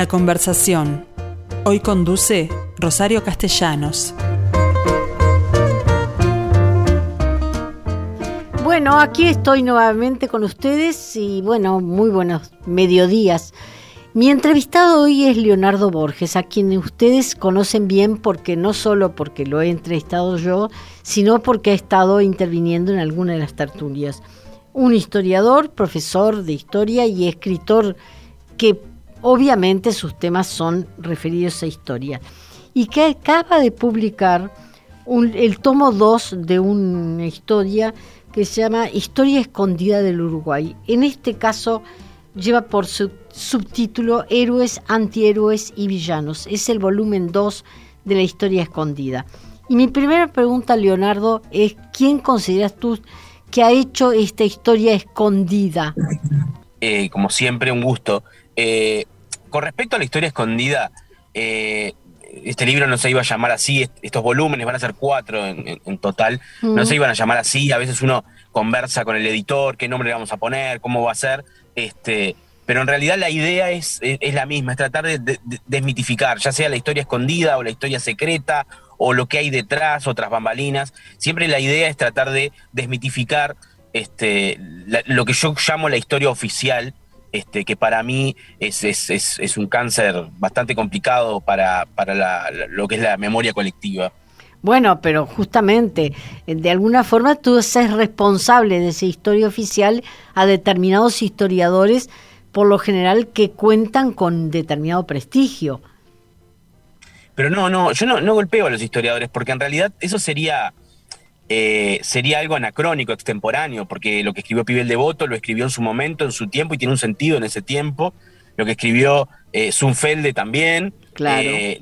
La conversación. Hoy conduce Rosario Castellanos. Bueno, aquí estoy nuevamente con ustedes y bueno, muy buenos mediodías. Mi entrevistado hoy es Leonardo Borges, a quien ustedes conocen bien porque no solo porque lo he entrevistado yo, sino porque ha estado interviniendo en alguna de las tertulias. Un historiador, profesor de historia y escritor que obviamente sus temas son referidos a historia, y que acaba de publicar el tomo 2 de una historia que se llama Historia Escondida del Uruguay. En este caso lleva por su subtítulo Héroes, Antihéroes y Villanos. Es el volumen 2 de la historia escondida. Y mi primera pregunta, Leonardo, es ¿quién consideras tú que ha hecho esta historia escondida? Eh, como siempre, un gusto. Eh, con respecto a la historia escondida, eh, este libro no se iba a llamar así, estos volúmenes van a ser cuatro en, total, no se iban a llamar así, a veces uno conversa con el editor, qué nombre le vamos a poner, cómo va a ser, este, pero en realidad la idea es, es, la misma, es tratar de, desmitificar, ya sea la historia escondida o la historia secreta o lo que hay detrás, otras bambalinas, siempre la idea es tratar de desmitificar este, lo que yo llamo la historia oficial, este, que para mí es, es, un cáncer bastante complicado para, lo que es la memoria colectiva. Bueno, pero justamente, eh, de alguna forma tú eres responsable de esa historia oficial a determinados historiadores, por lo general, que cuentan con determinado prestigio. Pero no, no, yo no, no golpeo a los historiadores, porque en realidad eso sería eh, sería algo anacrónico, extemporáneo, porque lo que escribió Pibel Devoto lo escribió en su momento, en su tiempo, y tiene un sentido en ese tiempo. Lo que escribió eh, Zunfelde también. Claro. Eh,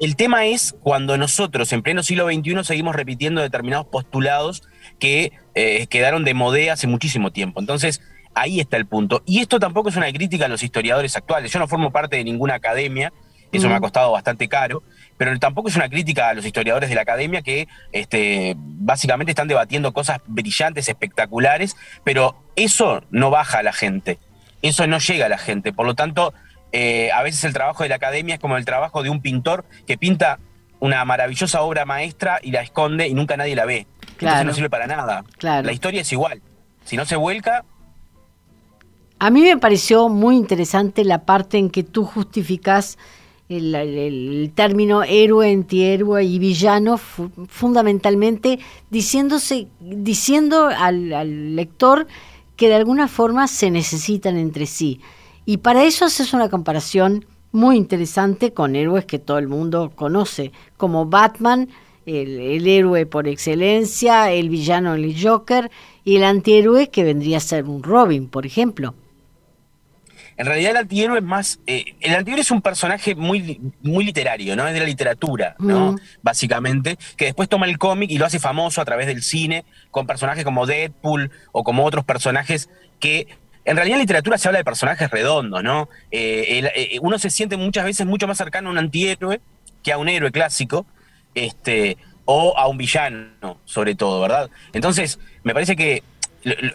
el tema es cuando nosotros, en pleno siglo XXI, seguimos repitiendo determinados postulados que quedaron de modé hace muchísimo tiempo. Entonces, ahí está el punto. Y esto tampoco es una crítica a los historiadores actuales. Yo no formo parte de ninguna academia, eso me ha costado bastante caro, pero tampoco es una crítica a los historiadores de la academia que este, básicamente están debatiendo cosas brillantes, espectaculares, pero eso no baja a la gente, eso no llega a la gente. Por lo tanto, eh, a veces el trabajo de la academia es como el trabajo de un pintor que pinta una maravillosa obra maestra y la esconde y nunca nadie la ve. Entonces no sirve para nada. La historia es igual. Si no se vuelca, a mí me pareció muy interesante la parte en que tú justificas el, término héroe, antihéroe y villano, fundamentalmente diciéndose, diciendo al, lector que de alguna forma se necesitan entre sí. Y para eso haces una comparación muy interesante con héroes que todo el mundo conoce, como Batman, el, el, héroe por excelencia, el villano el Joker, y el antihéroe que vendría a ser un Robin, por ejemplo. En realidad el antihéroe es más, eh, el antihéroe es un personaje muy, muy literario, ¿no? Es de la literatura, ¿no? Mm. Básicamente, que después toma el cómic y lo hace famoso a través del cine, con personajes como Deadpool o como otros personajes que en realidad en literatura se habla de personajes redondos, ¿no? Eh, eh, uno se siente muchas veces mucho más cercano a un antihéroe que a un héroe clásico, este, o a un villano, sobre todo, ¿verdad? Entonces, me parece que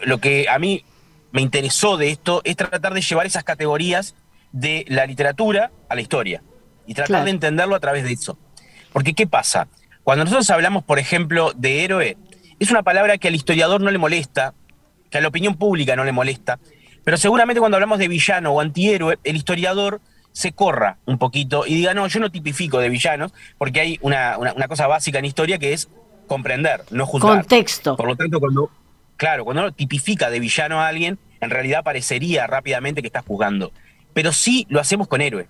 lo que a mí me interesó de esto es tratar de llevar esas categorías de la literatura a la historia y tratar de entenderlo a través de eso. Porque ¿qué pasa? Cuando nosotros hablamos, por ejemplo, de héroe, es una palabra que al historiador no le molesta, que a la opinión pública no le molesta, pero seguramente cuando hablamos de villano o antihéroe, el historiador se corra un poquito y diga, no, yo no tipifico de villanos, porque hay una, una cosa básica en historia que es comprender, no juzgar. Contexto. Por lo tanto, cuando, Claro, cuando uno tipifica de villano a alguien, en realidad parecería rápidamente que está juzgando. Pero sí lo hacemos con héroe.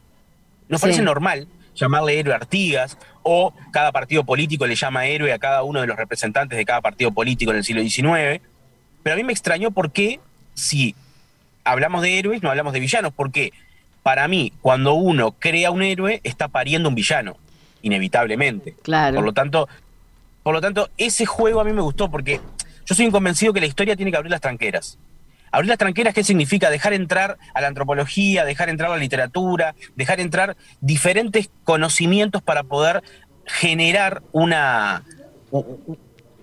Nos parece normal llamarle héroe a Artigas, o cada partido político le llama héroe a cada uno de los representantes de cada partido político en el siglo XIX. Pero a mí me extrañó por qué, si hablamos de héroes, no hablamos de villanos. Porque para mí, cuando uno crea un héroe, está pariendo un villano, inevitablemente. Claro. Por lo tanto, por lo tanto, ese juego a mí me gustó porque yo soy convencido que la historia tiene que abrir las tranqueras. Abrir las tranqueras, ¿qué significa? Dejar entrar a la antropología, dejar entrar a la literatura, dejar entrar diferentes conocimientos para poder generar una,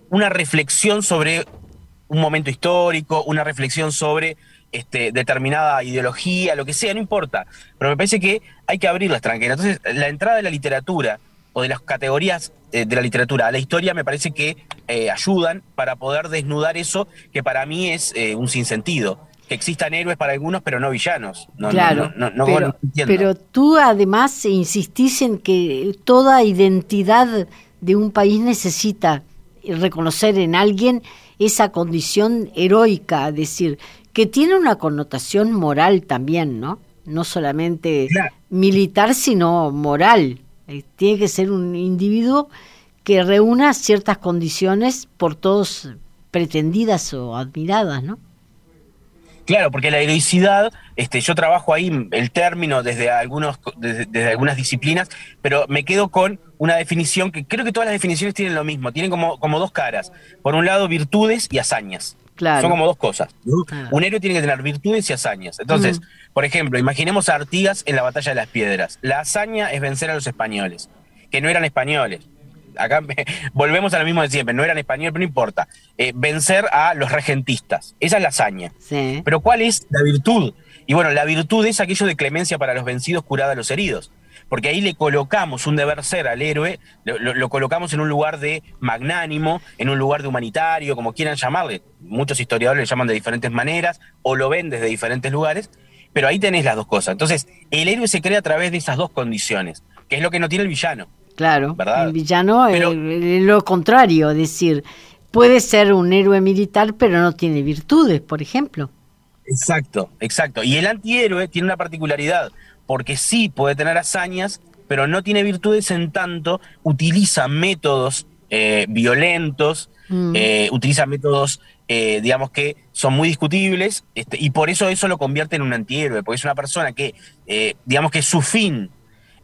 una reflexión sobre un momento histórico, una reflexión sobre este, determinada ideología, lo que sea, no importa. Pero me parece que hay que abrir las tranqueras. Entonces, la entrada de la literatura o de las categorías eh, de la literatura a la historia me parece que eh, ayudan para poder desnudar eso que para mí es eh, un sinsentido. Que existan héroes para algunos, pero no villanos. claro, pero, pero tú además insistís en que toda identidad de un país necesita reconocer en alguien esa condición heroica, es decir, que tiene una connotación moral también, ¿no? No solamente militar, sino moral. Eh, tiene que ser un individuo que reúna ciertas condiciones por todos pretendidas o admiradas, ¿no? Claro, porque la heroicidad, este, yo trabajo ahí el término desde algunos, desde, algunas disciplinas, pero me quedo con una definición que creo que todas las definiciones tienen lo mismo, tienen como, como dos caras. Por un lado, virtudes y hazañas. Son como dos cosas. Un héroe tiene que tener virtudes y hazañas. Entonces, por ejemplo, imaginemos a Artigas en la batalla de las piedras. La hazaña es vencer a los españoles, que no eran españoles. Acá volvemos a lo mismo de siempre, no eran españoles, pero no importa. Eh, vencer a los regentistas. Esa es la hazaña. Pero ¿cuál es la virtud? Y bueno, la virtud es aquello de clemencia para los vencidos, curada a los heridos porque ahí le colocamos un deber ser al héroe, lo, colocamos en un lugar de magnánimo, en un lugar de humanitario, como quieran llamarle. Muchos historiadores le llaman de diferentes maneras o lo ven desde diferentes lugares, pero ahí tenés las dos cosas. Entonces, el héroe se crea a través de esas dos condiciones, que es lo que no tiene el villano. Claro, el villano es lo contrario, es decir, puede ser un héroe militar, pero no tiene virtudes, por ejemplo. Exacto, exacto. Y el antihéroe tiene una particularidad porque sí puede tener hazañas, pero no tiene virtudes en tanto utiliza métodos eh, violentos, mm. eh, utiliza métodos, eh, digamos que son muy discutibles, este, y por eso eso lo convierte en un antihéroe, porque es una persona que, digamos que su fin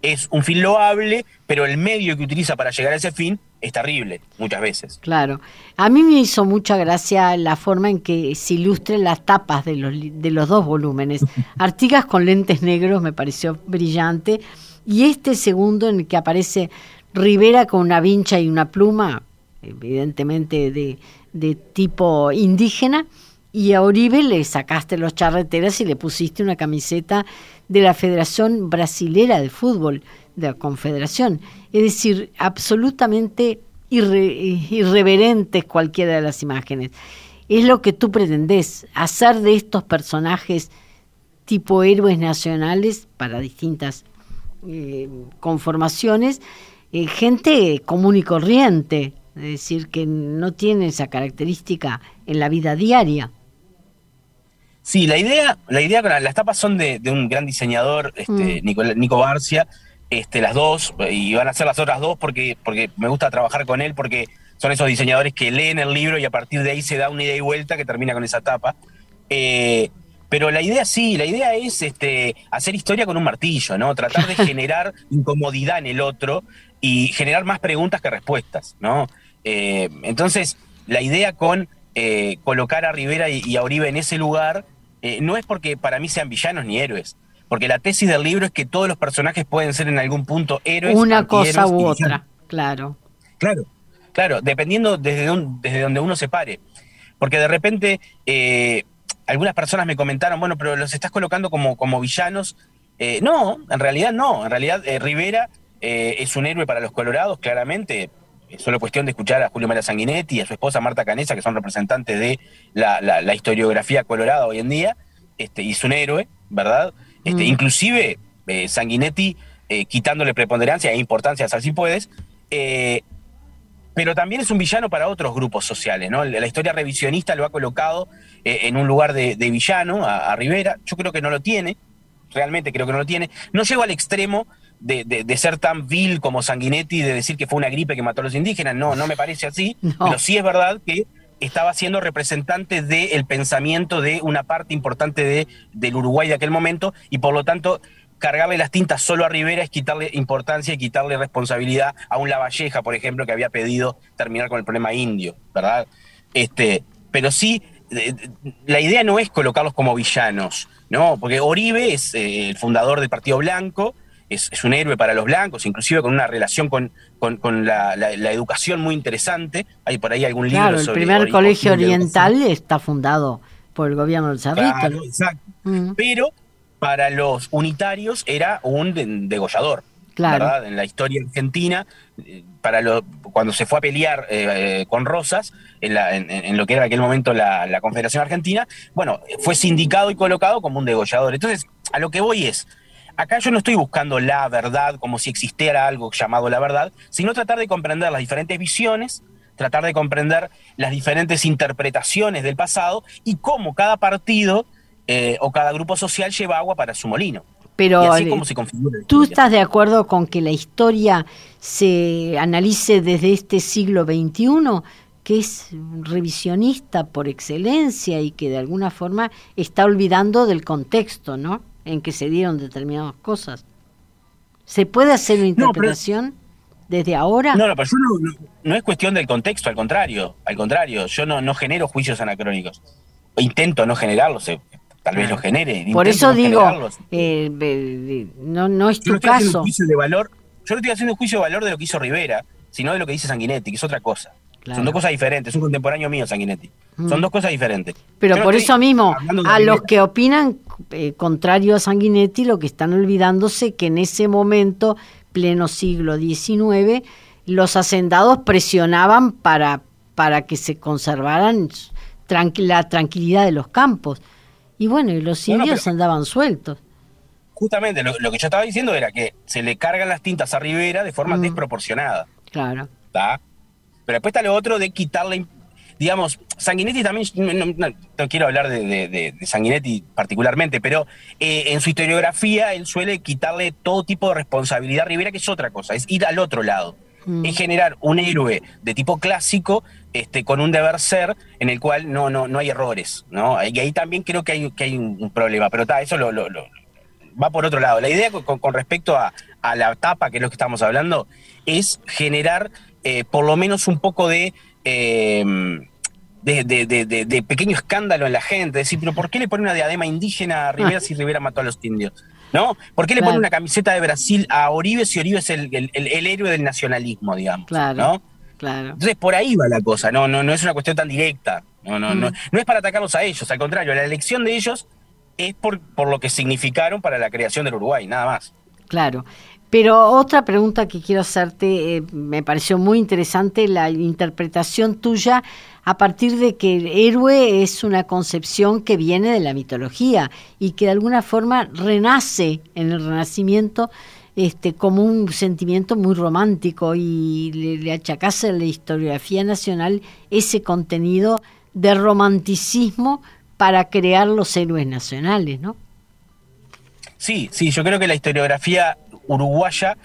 es un fin loable, pero el medio que utiliza para llegar a ese fin es terrible, muchas veces. Claro. A mí me hizo mucha gracia la forma en que se ilustren las tapas de los, de los dos volúmenes. Artigas con lentes negros me pareció brillante, y este segundo en el que aparece Rivera con una vincha y una pluma, evidentemente de, de tipo indígena, y a Oribe le sacaste los charreteras y le pusiste una camiseta de la Federación Brasilera de Fútbol, de la Confederación. Es decir, absolutamente irreverentes cualquiera de las imágenes. Es lo que tú pretendes, hacer de estos personajes tipo héroes nacionales para distintas eh, conformaciones, eh, gente común y corriente, es decir, que no tiene esa característica en la vida diaria. Sí, la idea, la idea, las tapas son de, un gran diseñador, este, mm. Nico, Barcia, este, las dos, y van a ser las otras dos porque, porque me gusta trabajar con él, porque son esos diseñadores que leen el libro y a partir de ahí se da una idea y vuelta que termina con esa tapa. Eh, pero la idea sí, la idea es este, hacer historia con un martillo, ¿no? Tratar de generar incomodidad en el otro y generar más preguntas que respuestas, ¿no? Eh, entonces, la idea con eh, colocar a Rivera y, a Oribe en ese lugar no es porque para mí sean villanos ni héroes, porque la tesis del libro es que todos los personajes pueden ser en algún punto héroes. Una cosa u otra, claro. Claro, claro, dependiendo desde, desde donde uno se pare. Porque de repente eh, algunas personas me comentaron, bueno, pero los estás colocando como, como villanos. Eh, no, en realidad no. En realidad Rivera es un héroe para los colorados, claramente es solo cuestión de escuchar a Julio María Sanguinetti y a su esposa Marta Canesa, que son representantes de la, historiografía colorada hoy en día, este, y es un héroe, ¿verdad? Este, mm. Inclusive eh, Sanguinetti eh, quitándole preponderancia e importancia, si puedes, eh, pero también es un villano para otros grupos sociales, ¿no? La historia revisionista lo ha colocado en un lugar de, villano a, Rivera, yo creo que no lo tiene, realmente creo que no lo tiene, no llego al extremo de, ser tan vil como Sanguinetti, de decir que fue una gripe que mató a los indígenas. No, no me parece así, pero sí es verdad que estaba siendo representante del pensamiento de una parte importante de, del Uruguay de aquel momento y por lo tanto cargarle las tintas solo a Rivera es quitarle importancia y quitarle responsabilidad a un Lavalleja, por ejemplo, que había pedido terminar con el problema indio, ¿verdad? Este, pero sí, la idea no es colocarlos como villanos, ¿no? Porque Oribe es eh, el fundador del Partido Blanco, es, un héroe para los blancos, inclusive con una relación con, con, la, educación muy interesante. Hay por ahí algún libro claro, el primer colegio oriental está fundado por el gobierno del Cerrito. Claro, exacto. Pero para los unitarios era un degollador. Claro. En la historia argentina, para lo, cuando se fue a pelear eh, eh, con Rosas, en, lo que era en aquel momento la, la Confederación Argentina, bueno, fue sindicado y colocado como un degollador. Entonces, a lo que voy es, acá yo no estoy buscando la verdad como si existiera algo llamado la verdad, sino tratar de comprender las diferentes visiones, tratar de comprender las diferentes interpretaciones del pasado y cómo cada partido eh, o cada grupo social lleva agua para su molino. Pero así como se ¿tú estás de acuerdo con que la historia se analice desde este siglo XXI, que es revisionista por excelencia y que de alguna forma está olvidando del contexto, ¿no? En que se dieron determinadas cosas. ¿Se puede hacer una interpretación desde ahora? No, no, pero no, no, es cuestión del contexto, al contrario, al contrario, yo no, no genero juicios anacrónicos. Intento no generarlos, eh, tal vez los genere. Por eso digo, eh, no, no es tu caso. de valor, yo no estoy haciendo un juicio de valor de lo que hizo Rivera, sino de lo que dice Sanguinetti, que es otra cosa. Son dos cosas diferentes, es un contemporáneo mío Sanguinetti. Son mm. dos cosas diferentes. Pero por eso mismo, a los que opinan eh, contrario a Sanguinetti, lo que están olvidándose que en ese momento, pleno siglo XIX, los hacendados presionaban para, para que se conservaran la tranquilidad de los campos. Y bueno, y los indios andaban sueltos. Justamente, lo, que yo estaba diciendo era que se le cargan las tintas a Rivera de forma mm. desproporcionada. Claro. Pero después está lo otro de quitarle, digamos, Sanguinetti también, no, quiero hablar de, Sanguinetti particularmente, pero eh, en su historiografía él suele quitarle todo tipo de responsabilidad a Rivera, que es otra cosa, es ir al otro lado. Mm. Es generar un héroe de tipo clásico este, con un deber ser en el cual no, no, no hay errores. ¿no? Y ahí también creo que hay, que hay un problema, pero está eso lo, va por otro lado. La idea con, respecto a, la tapa, que es lo que estamos hablando, es generar eh, por lo menos un poco de... Em, de, pequeño escándalo en la gente, decir, pero ¿por qué le pone una diadema indígena a Rivera si Rivera mató a los indios? ¿No? ¿Por qué le pone una camiseta de Brasil a Oribe si Oribe es el, héroe del nacionalismo, digamos? Claro. ¿no? Claro. Entonces por ahí va la cosa, no, no, no es una cuestión tan directa. No, no, no, mm. no es para atacarlos a ellos, al contrario, la elección de ellos es por, por lo que significaron para la creación del Uruguay, nada más. Claro. Pero otra pregunta que quiero hacerte, eh, me pareció muy interesante la interpretación tuya a partir de que el héroe es una concepción que viene de la mitología y que de alguna forma renace en el Renacimiento este, como un sentimiento muy romántico y le, le achacase a la historiografía nacional ese contenido de romanticismo para crear los héroes nacionales, ¿no? Sí, sí, yo creo que la historiografía uruguaya,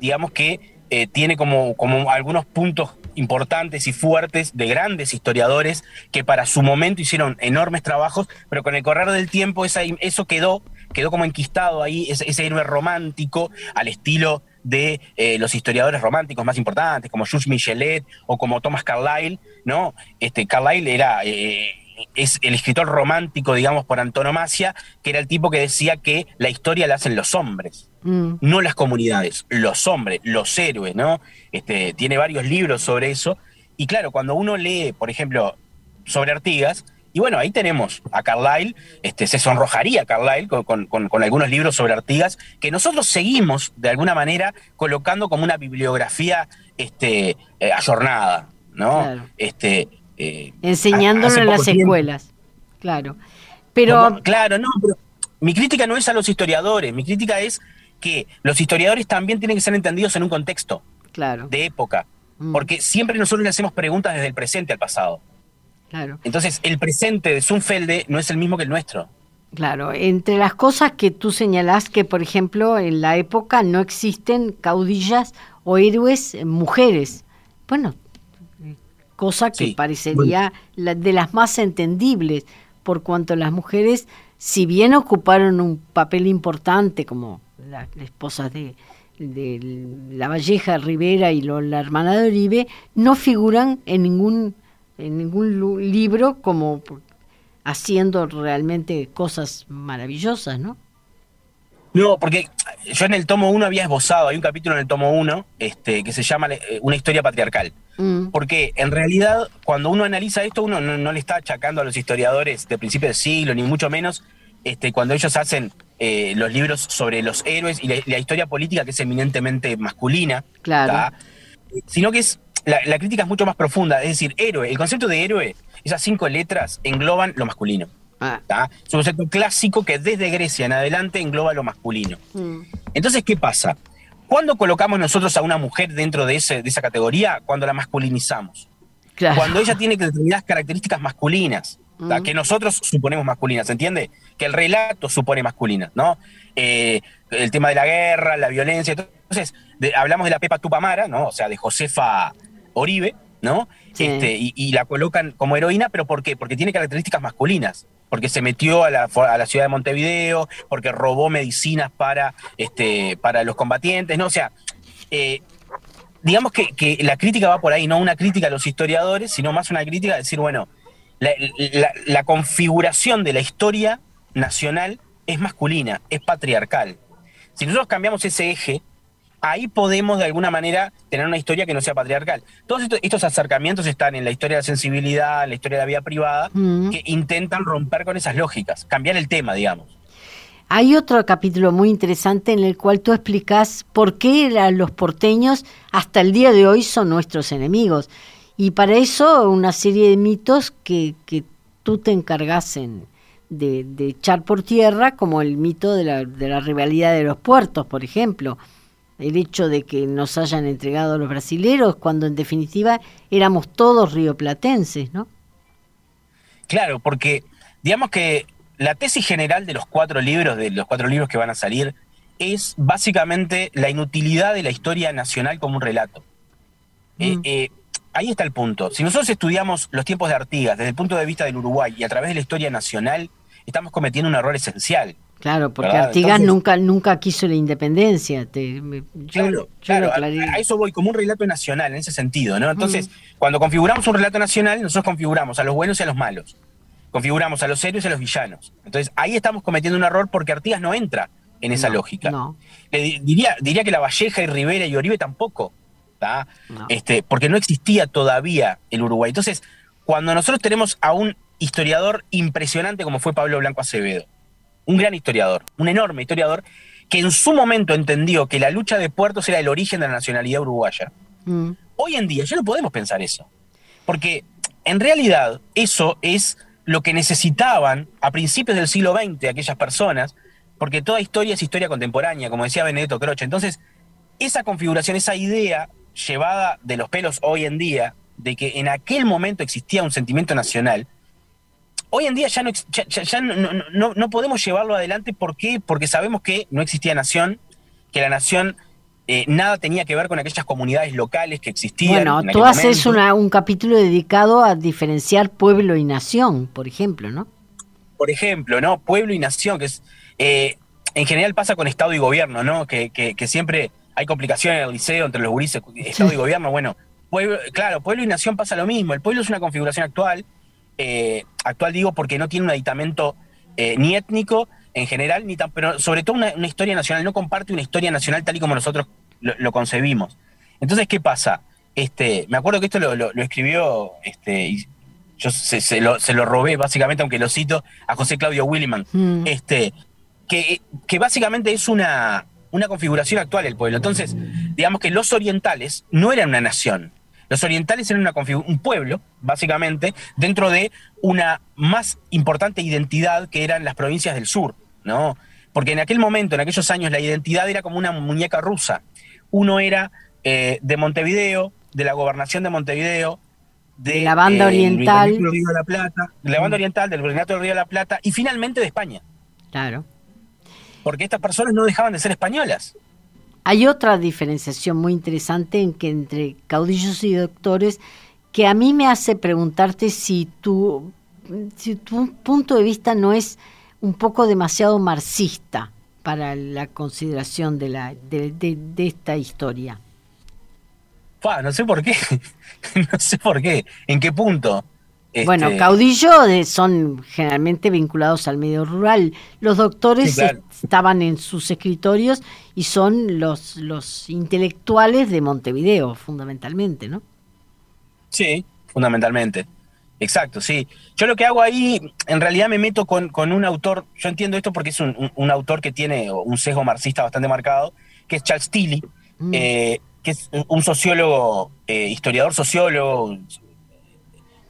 digamos que eh, tiene como, algunos puntos importantes y fuertes de grandes historiadores que para su momento hicieron enormes trabajos, pero con el correr del tiempo eso quedó, quedó como enquistado ahí, ese, héroe romántico al estilo de eh, los historiadores románticos más importantes, como Jules Michelet o como Thomas Carlyle, ¿no? Este, Carlyle era... Eh, es el escritor romántico, digamos, por antonomasia, que era el tipo que decía que la historia la hacen los hombres, mm. no las comunidades, los hombres, los héroes, ¿no? Este, tiene varios libros sobre eso. Y claro, cuando uno lee, por ejemplo, sobre Artigas, y bueno, ahí tenemos a Carlyle, este, se sonrojaría Carlyle con, algunos libros sobre Artigas, que nosotros seguimos de alguna manera colocando como una bibliografía este, eh, ayornada, ¿no? Este, eh, Enseñándolo en las escuelas, claro. Pero... claro, no, pero mi crítica no es a los historiadores, mi crítica es que los historiadores también tienen que ser entendidos en un contexto claro. de época, mm. porque siempre nosotros le hacemos preguntas desde el presente al pasado. Claro. Entonces, el presente de Zunfelde no es el mismo que el nuestro. Claro, entre las cosas que tú señalás que, por ejemplo, en la época no existen caudillas o héroes mujeres. Bueno, cosa que parecería de las más entendibles, por cuanto las mujeres, si bien ocuparon un papel importante como las esposas de, la Valleja Rivera y la hermana de Oribe, no figuran en ningún, en ningún libro como haciendo realmente cosas maravillosas, ¿no? No, porque yo en el tomo 1 había esbozado, hay un capítulo en el tomo 1 este, que se llama eh, Una historia patriarcal. Mm. Porque en realidad, cuando uno analiza esto, uno no, le está achacando a los historiadores de principio del siglo, ni mucho menos este, cuando ellos hacen eh, los libros sobre los héroes y la, historia política, que es eminentemente masculina. Claro. Sino que es. La, crítica es mucho más profunda. Es decir, héroe, el concepto de héroe, esas cinco letras engloban lo masculino. Ah. Es un concepto clásico que desde Grecia en adelante engloba lo masculino. Mm. Entonces, ¿qué pasa? ¿Cuándo colocamos nosotros a una mujer dentro de, ese, de esa categoría? Cuando la masculinizamos. Cuando ella tiene determinadas características masculinas, mm. que nosotros suponemos masculinas, ¿entiende? Que el relato supone masculinas, ¿no? Eh, el tema de la guerra, la violencia. Entonces, hablamos de la Pepa Tupamara, ¿no? O sea, de Josefa Oribe, ¿no? Este, y, la colocan como heroína, pero ¿por qué? Porque tiene características masculinas, porque se metió a la, ciudad de Montevideo, porque robó medicinas para, este, para los combatientes, ¿no? O sea, eh, digamos que, la crítica va por ahí, no una crítica a los historiadores, sino más una crítica a decir, bueno, la configuración de la historia nacional es masculina, es patriarcal. Si nosotros cambiamos ese eje, ahí podemos de alguna manera tener una historia que no sea patriarcal. Todos estos, acercamientos están en la historia de la sensibilidad, en la historia de la vida privada, mm. que intentan romper con esas lógicas, cambiar el tema, digamos. Hay otro capítulo muy interesante en el cual tú explicas por qué los porteños hasta el día de hoy son nuestros enemigos. Y para eso una serie de mitos que, que tú te encargasen de, de, echar por tierra, como el mito de la, de la rivalidad de los puertos, por ejemplo el hecho de que nos hayan entregado a los brasileros, cuando en definitiva éramos todos rioplatenses, ¿no? Claro, porque digamos que la tesis general de los cuatro libros, de los cuatro libros que van a salir, es básicamente la inutilidad de la historia nacional como un relato. Eh, mm. eh, ahí está el punto. Si nosotros estudiamos los tiempos de Artigas desde el punto de vista del Uruguay y a través de la historia nacional, estamos cometiendo un error esencial. Claro, porque Artigas nunca, nunca quiso la independencia. claro, claro a, eso voy, como un relato nacional en ese sentido, ¿no? Entonces, cuando configuramos un relato nacional, nosotros configuramos a los buenos y a los malos. Configuramos a los héroes y a los villanos. Entonces, ahí estamos cometiendo un error porque Artigas no entra en esa lógica. diría, diría que La Valleja y Rivera y Oribe tampoco, Este, porque no existía todavía el Uruguay. Entonces, cuando nosotros tenemos a un historiador impresionante como fue Pablo Blanco Acevedo, un gran historiador, un enorme historiador, que en su momento entendió que la lucha de puertos era el origen de la nacionalidad uruguaya. Mm. Hoy en día ya no podemos pensar eso, porque en realidad eso es lo que necesitaban a principios del siglo XX aquellas personas, porque toda historia es historia contemporánea, como decía Benedetto Croce. Entonces, esa configuración, esa idea llevada de los pelos hoy en día, de que en aquel momento existía un sentimiento nacional, hoy en día ya no, ya, no, podemos llevarlo adelante. ¿Por qué? Porque sabemos que no existía nación, que la nación eh, nada tenía que ver con aquellas comunidades locales que existían. Bueno, tú haces un capítulo dedicado a diferenciar pueblo y nación, por ejemplo, ¿no? Por ejemplo, ¿no? Pueblo y nación, que es. Eh, en general pasa con Estado y gobierno, ¿no? Que, siempre hay complicaciones en el liceo entre los gurises, Estado y gobierno. Bueno, claro, pueblo y nación pasa lo mismo. El pueblo es una configuración actual eh, actual digo porque no tiene un aditamento eh, ni étnico en general, ni tan, pero sobre todo una, historia nacional, no comparte una historia nacional tal y como nosotros lo, concebimos. Entonces, ¿qué pasa? Este, me acuerdo que esto lo, escribió, este, y yo se, lo, robé básicamente, aunque lo cito, a José Claudio Williman, mm. este, que, que básicamente es una, una configuración actual del pueblo. Entonces, digamos que los orientales no eran una nación, los orientales eran un pueblo, básicamente, dentro de una más importante identidad que eran las provincias del sur, ¿no? Porque en aquel momento, en aquellos años, la identidad era como una muñeca rusa. Uno era eh, de Montevideo, de la gobernación de Montevideo, de, la banda eh, oriental. Del Río de la Plata, de la banda oriental, del Virreinato del Río de la Plata, y finalmente de España. Claro. Porque estas personas no dejaban de ser españolas. Hay otra diferenciación muy interesante en que entre caudillos y doctores que a mí me hace preguntarte si tu, si tu punto de vista no es un poco demasiado marxista para la consideración de, la, de, esta historia. no sé por qué. no sé por qué. ¿En qué punto? Este, bueno, caudillo son generalmente vinculados al medio rural. Los doctores estaban en sus escritorios y son los, los intelectuales de Montevideo, fundamentalmente, ¿no? Sí, fundamentalmente. Exacto, sí. Yo lo que hago ahí, en realidad me meto con, un autor, yo entiendo esto porque es un, autor que tiene un sesgo marxista bastante marcado, que es Charles Tilly, mm. eh, que es un sociólogo, eh, historiador sociólogo,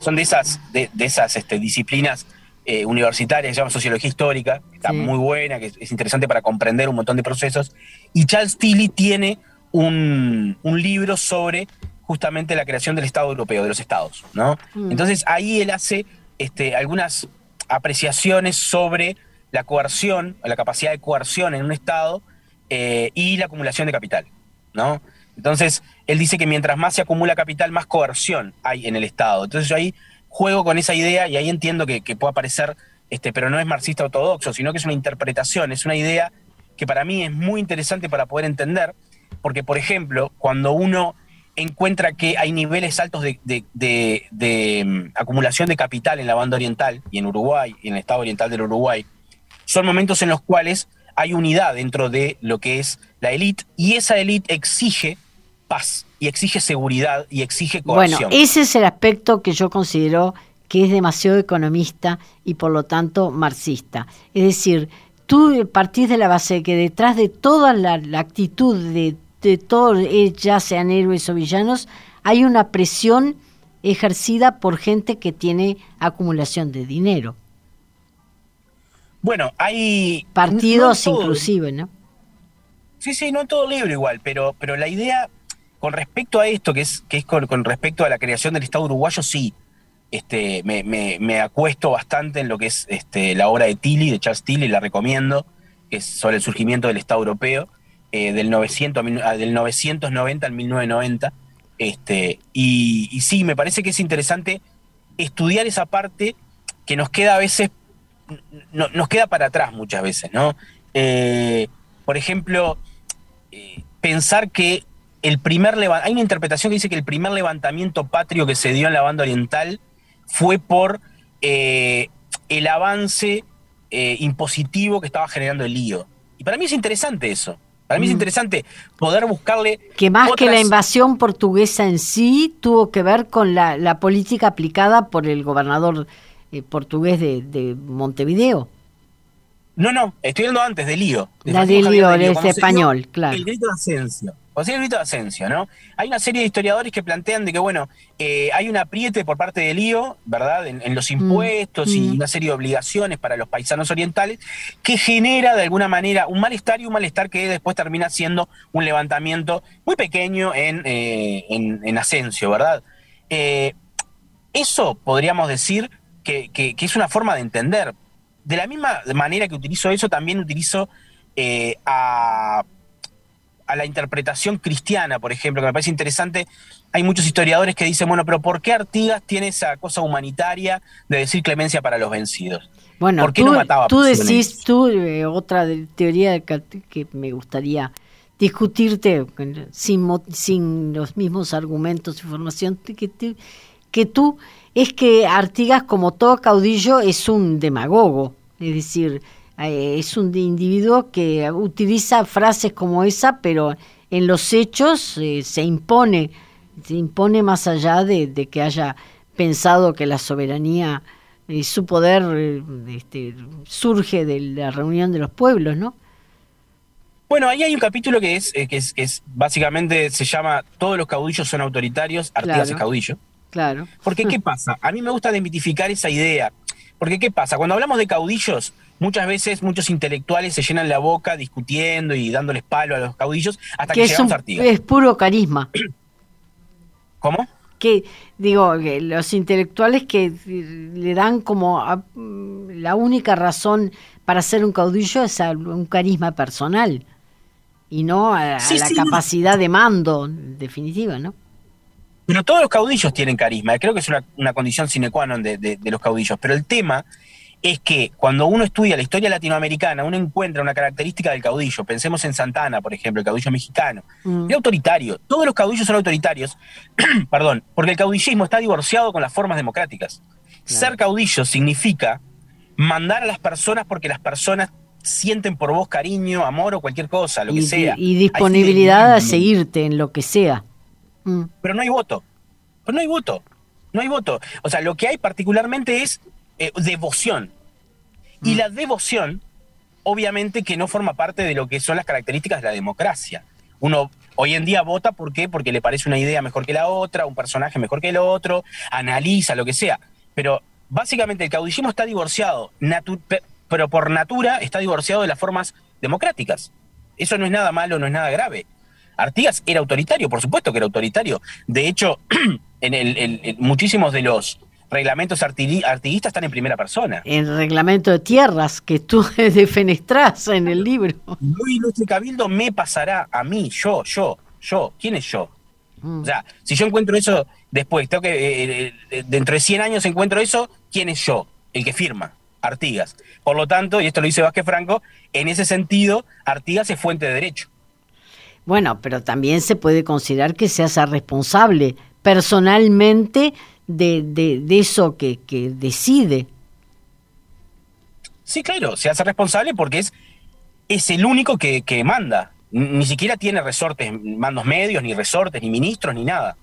son de esas, de, esas este, disciplinas eh, universitarias que se llama sociología histórica, que está muy buena, que es, interesante para comprender un montón de procesos. Y Charles Tilly tiene un, libro sobre justamente la creación del Estado europeo, de los estados, ¿no? Mm. Entonces ahí él hace este, algunas apreciaciones sobre la coerción, la capacidad de coerción en un estado eh, y la acumulación de capital, ¿no? Entonces, él dice que mientras más se acumula capital, más coerción hay en el Estado. Entonces yo ahí juego con esa idea y ahí entiendo que, puede parecer, este, pero no es marxista ortodoxo, sino que es una interpretación, es una idea que para mí es muy interesante para poder entender, porque por ejemplo, cuando uno encuentra que hay niveles altos de, mm, acumulación de capital en la banda oriental y en Uruguay, y en el estado oriental del Uruguay, son momentos en los cuales hay unidad dentro de lo que es la élite y esa élite exige paz y exige seguridad y exige cohesión. Bueno, ese es el aspecto que yo considero que es demasiado economista y por lo tanto marxista. Es decir, tú partís de la base de que detrás de toda la, actitud de, de todos, eh, ya sean héroes o villanos, hay una presión ejercida por gente que tiene acumulación de dinero. Bueno, hay... Partidos inclusive, ¿no? Sí, sí, no todo libro igual, pero, pero la idea con respecto a esto, que es, que es con, respecto a la creación del Estado uruguayo, sí. Este, me, acuesto bastante en lo que es este, la obra de Tilly, de Charles Tilly, la recomiendo, que es sobre el surgimiento del Estado europeo, eh, del, 900, ah, del 990 al 1990. Este, y, y sí, me parece que es interesante estudiar esa parte que nos queda a veces no, nos queda para atrás muchas veces, ¿no? Eh, por ejemplo, eh, pensar que el primer hay una interpretación que dice que el primer levantamiento patrio que se dio en la banda oriental fue por eh, el avance impositivo que estaba generando el lío. Y para mí es interesante eso. Para mí es mm. interesante poder buscarle. Que más que la invasión portuguesa en sí tuvo que ver con la, la política aplicada por el gobernador eh, portugués de, Montevideo. No, no, estoy hablando antes de Lío. la de Lío, es español, claro. El grito de Asensio. O sea, el grito de Asensio, ¿no? Hay una serie de historiadores que plantean de que, bueno, eh, hay un apriete por parte de Lío, ¿verdad?, en, los mm, impuestos y mm. una serie de obligaciones para los paisanos orientales, que genera de alguna manera un malestar y un malestar que después termina siendo un levantamiento muy pequeño en, eh, en, Asensio, ¿verdad? eso podríamos decir que, es una forma de entender. De la misma manera que utilizo eso, también utilizo eh, a, la interpretación cristiana, por ejemplo, que me parece interesante. Hay muchos historiadores que dicen, bueno, pero ¿por qué Artigas tiene esa cosa humanitaria de decir clemencia para los vencidos? Bueno, ¿Por qué tú, no mataba tú decís, tú, eh, otra teoría que, me gustaría discutirte sin, sin los mismos argumentos, información, que, que tú es que Artigas, como todo caudillo, es un demagogo, es decir, eh, es un individuo que utiliza frases como esa, pero en los hechos eh, se impone, se impone más allá de, que haya pensado que la soberanía y su poder eh, este, surge de la reunión de los pueblos, ¿no? Bueno, ahí hay un capítulo que es, que es, que es básicamente se llama Todos los caudillos son autoritarios, Artigas es caudillo. Claro. Porque, ¿qué pasa? A mí me gusta demitificar esa idea. Porque, ¿qué pasa? Cuando hablamos de caudillos, muchas veces muchos intelectuales se llenan la boca discutiendo y dándoles palo a los caudillos hasta que, llegamos a Artigas. Es puro carisma. ¿Cómo? Que, digo, los intelectuales que le dan como la única razón para ser un caudillo es un carisma personal y no a, la capacidad de mando definitiva, ¿no? Pero todos los caudillos tienen carisma, creo que es una, condición sine qua non de, los caudillos. Pero el tema es que cuando uno estudia la historia latinoamericana, uno encuentra una característica del caudillo. Pensemos en Santana, por ejemplo, el caudillo mexicano. Mm. Es autoritario. Todos los caudillos son autoritarios, perdón, porque el caudillismo está divorciado con las formas democráticas. Ser caudillo significa mandar a las personas porque las personas sienten por vos cariño, amor o cualquier cosa, lo que sea. Y disponibilidad a seguirte en lo que sea. Mm. Pero no hay voto. Pero no hay voto. No hay voto. O sea, lo que hay particularmente es eh, devoción. Y mm. la devoción, obviamente que no forma parte de lo que son las características de la democracia. Uno hoy en día vota, ¿por qué? Porque le parece una idea mejor que la otra, un personaje mejor que el otro, analiza lo que sea. Pero básicamente el caudillismo está divorciado, pero por natura está divorciado de las formas democráticas. Eso no es nada malo, no es nada grave. Artigas era autoritario, por supuesto que era autoritario. De hecho, en, el, muchísimos de los reglamentos artiguistas están en primera persona. El reglamento de tierras que tú defenestrás en el libro. Muy ilustre cabildo me pasará a mí, yo, yo, yo. ¿Quién es yo? Mm. O sea, si yo encuentro eso después, tengo que, eh, eh, dentro de 100 años encuentro eso, ¿quién es yo? El que firma, Artigas. Por lo tanto, y esto lo dice Vázquez Franco, en ese sentido, Artigas es fuente de derecho. Bueno, pero también se puede considerar que se hace responsable personalmente de, de, eso que, que, decide. Sí, claro, se hace responsable porque es, es el único que, que manda. Ni siquiera tiene resortes, mandos medios, ni resortes, ni ministros, ni nada.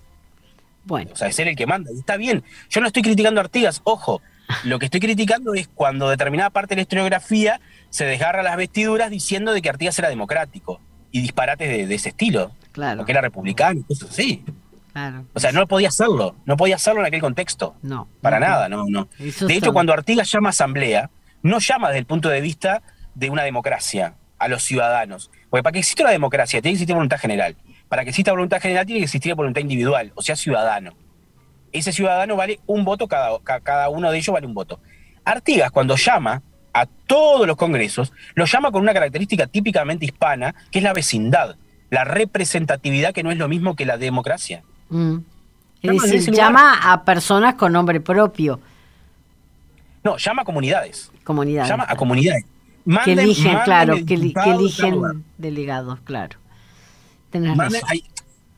Bueno. O sea, es él el que manda. Y está bien. Yo no estoy criticando a Artigas, ojo. Lo que estoy criticando es cuando determinada parte de la historiografía se desgarra las vestiduras diciendo de que Artigas era democrático y disparates de, ese estilo. Claro. que era republicano y cosas así. Claro. O sea, no podía hacerlo, no podía hacerlo en aquel contexto. No. Para nada, no, no. de hecho, cuando Artigas llama asamblea, no llama desde el punto de vista de una democracia a los ciudadanos. Porque para que exista una democracia tiene que existir voluntad general. Para que exista voluntad general tiene que existir voluntad individual, o sea, ciudadano. Ese ciudadano vale un voto, cada, cada uno de ellos vale un voto. Artigas, cuando llama a todos los congresos, lo llama con una característica típicamente hispana, que es la vecindad, la representatividad, que no es lo mismo que la democracia. Mm. Llama, a personas con nombre propio. No, llama a comunidades. Comunidades. Llama a comunidades. que eligen, claro, que, eligen delegados, claro.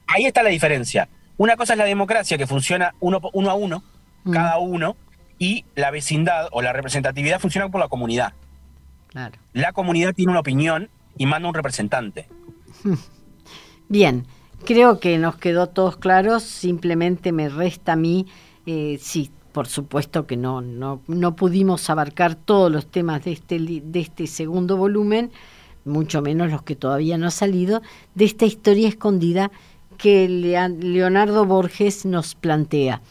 ahí, está la diferencia. Una cosa es la democracia, que funciona uno, uno a uno, mm. cada uno, y la vecindad o la representatividad funciona por la comunidad. Claro. La comunidad tiene una opinión y manda un representante. Bien, creo que nos quedó todos claros, simplemente me resta a mí, eh, sí, por supuesto que no, no, no pudimos abarcar todos los temas de este, de este segundo volumen, mucho menos los que todavía no han salido, de esta historia escondida que Leonardo Borges nos plantea.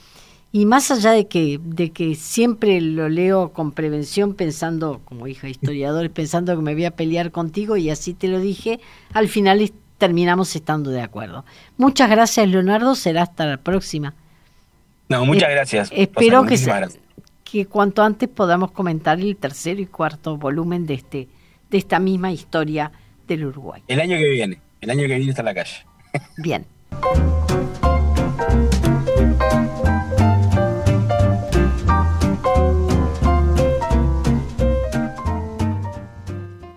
Y más allá de que, de que siempre lo leo con prevención, pensando, como hija historiador, pensando que me voy a pelear contigo, y así te lo dije, al final terminamos estando de acuerdo. Muchas gracias, Leonardo. Será hasta la próxima. No, muchas eh, gracias. Espero que, que cuanto antes podamos comentar el tercer y cuarto volumen de, este, de esta misma historia del Uruguay. El año que viene. El año que viene está en la calle. Bien.